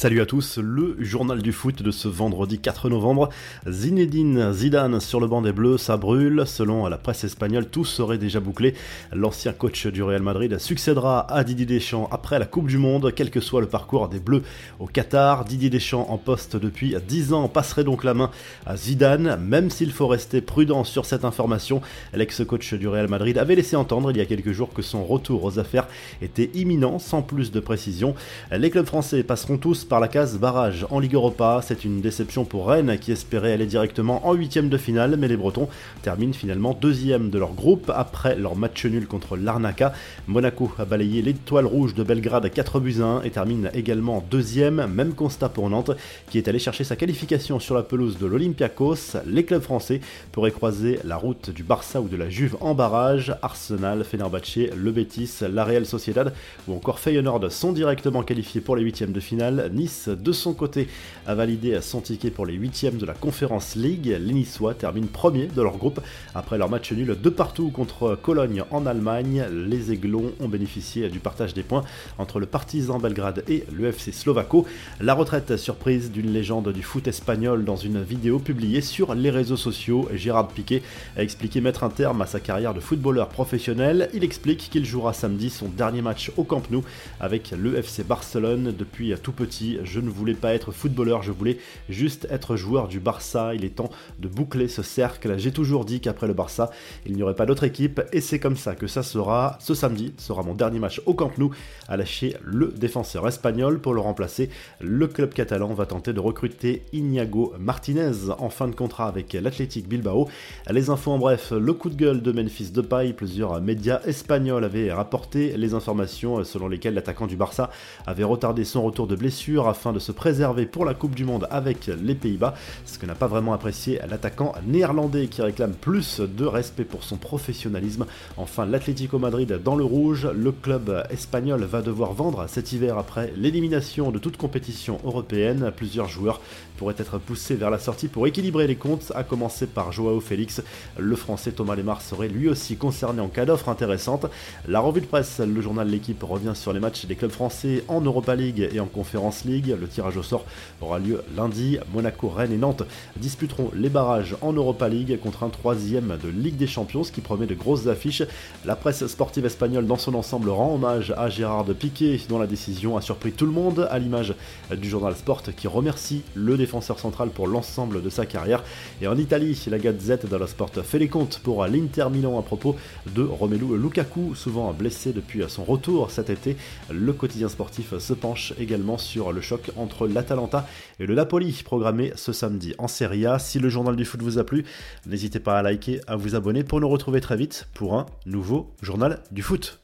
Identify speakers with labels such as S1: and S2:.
S1: Salut à tous, le journal du foot de ce vendredi 4 novembre. Zinedine Zidane sur le banc des Bleus, ça brûle. Selon la presse espagnole, tout serait déjà bouclé. L'ancien coach du Real Madrid succédera à Didier Deschamps après la Coupe du Monde, quel que soit le parcours des Bleus au Qatar. Didier Deschamps en poste depuis 10 ans passerait donc la main à Zidane, même s'il faut rester prudent sur cette information. L'ex-coach du Real Madrid avait laissé entendre il y a quelques jours que son retour aux affaires était imminent, sans plus de précision. Les clubs français passeront tous par la case barrage en Ligue Europa. C'est une déception pour Rennes qui espérait aller directement en huitième de finale, mais les Bretons terminent finalement deuxième de leur groupe après leur match nul contre l'Arnaca. Monaco a balayé l'étoile rouge de Belgrade à 4 buts 1 et termine également deuxième. Même constat pour Nantes qui est allé chercher sa qualification sur la pelouse de l'Olympiakos. Les clubs français pourraient croiser la route du Barça ou de la Juve en barrage. Arsenal, Fenerbahce, le Betis, la Real Sociedad ou encore Feyenoord sont directement qualifiés pour les huitièmes de finale. De son côté, a validé son ticket pour les huitièmes de la Conference League. Les Niçois terminent premier de leur groupe après leur match nul de partout contre Cologne en Allemagne. Les Aiglons ont bénéficié du partage des points entre le Partizan Belgrade et l'UFC Slovako. La retraite surprise d'une légende du foot espagnol dans une vidéo publiée sur les réseaux sociaux. Gérard Piquet a expliqué mettre un terme à sa carrière de footballeur professionnel. Il explique qu'il jouera samedi son dernier match au Camp Nou avec l'UFC Barcelone depuis tout petit je ne voulais pas être footballeur, je voulais juste être joueur du Barça. Il est temps de boucler ce cercle. J'ai toujours dit qu'après le Barça, il n'y aurait pas d'autre équipe et c'est comme ça que ça sera. Ce samedi sera mon dernier match au Camp Nou à lâcher le défenseur espagnol pour le remplacer. Le club catalan va tenter de recruter Iñigo Martinez en fin de contrat avec l'Athletic Bilbao. Les infos en bref, le coup de gueule de Memphis Depay, plusieurs médias espagnols avaient rapporté les informations selon lesquelles l'attaquant du Barça avait retardé son retour de blessure afin de se préserver pour la Coupe du Monde avec les Pays-Bas, ce que n'a pas vraiment apprécié l'attaquant néerlandais qui réclame plus de respect pour son professionnalisme. Enfin, l'Atlético Madrid dans le rouge, le club espagnol va devoir vendre cet hiver après l'élimination de toute compétition européenne. Plusieurs joueurs pourraient être poussés vers la sortie pour équilibrer les comptes, à commencer par Joao Félix. Le français Thomas Lemar serait lui aussi concerné en cas d'offre intéressante. La revue de presse, le journal L'équipe revient sur les matchs des clubs français en Europa League et en Conférence Le tirage au sort aura lieu lundi. Monaco, Rennes et Nantes disputeront les barrages en Europa League contre un troisième de Ligue des Champions, ce qui promet de grosses affiches. La presse sportive espagnole dans son ensemble rend hommage à Gérard Piqué, dont la décision a surpris tout le monde, à l'image du journal Sport qui remercie le défenseur central pour l'ensemble de sa carrière. Et en Italie, la Gazette dello Sport fait les comptes pour l'Inter Milan à propos de Romelu Lukaku, souvent blessé depuis son retour cet été. Le quotidien sportif se penche également sur le choc entre l'Atalanta et le Napoli programmé ce samedi en Serie A. Si le journal du foot vous a plu, n'hésitez pas à liker, à vous abonner pour nous retrouver très vite pour un nouveau journal du foot.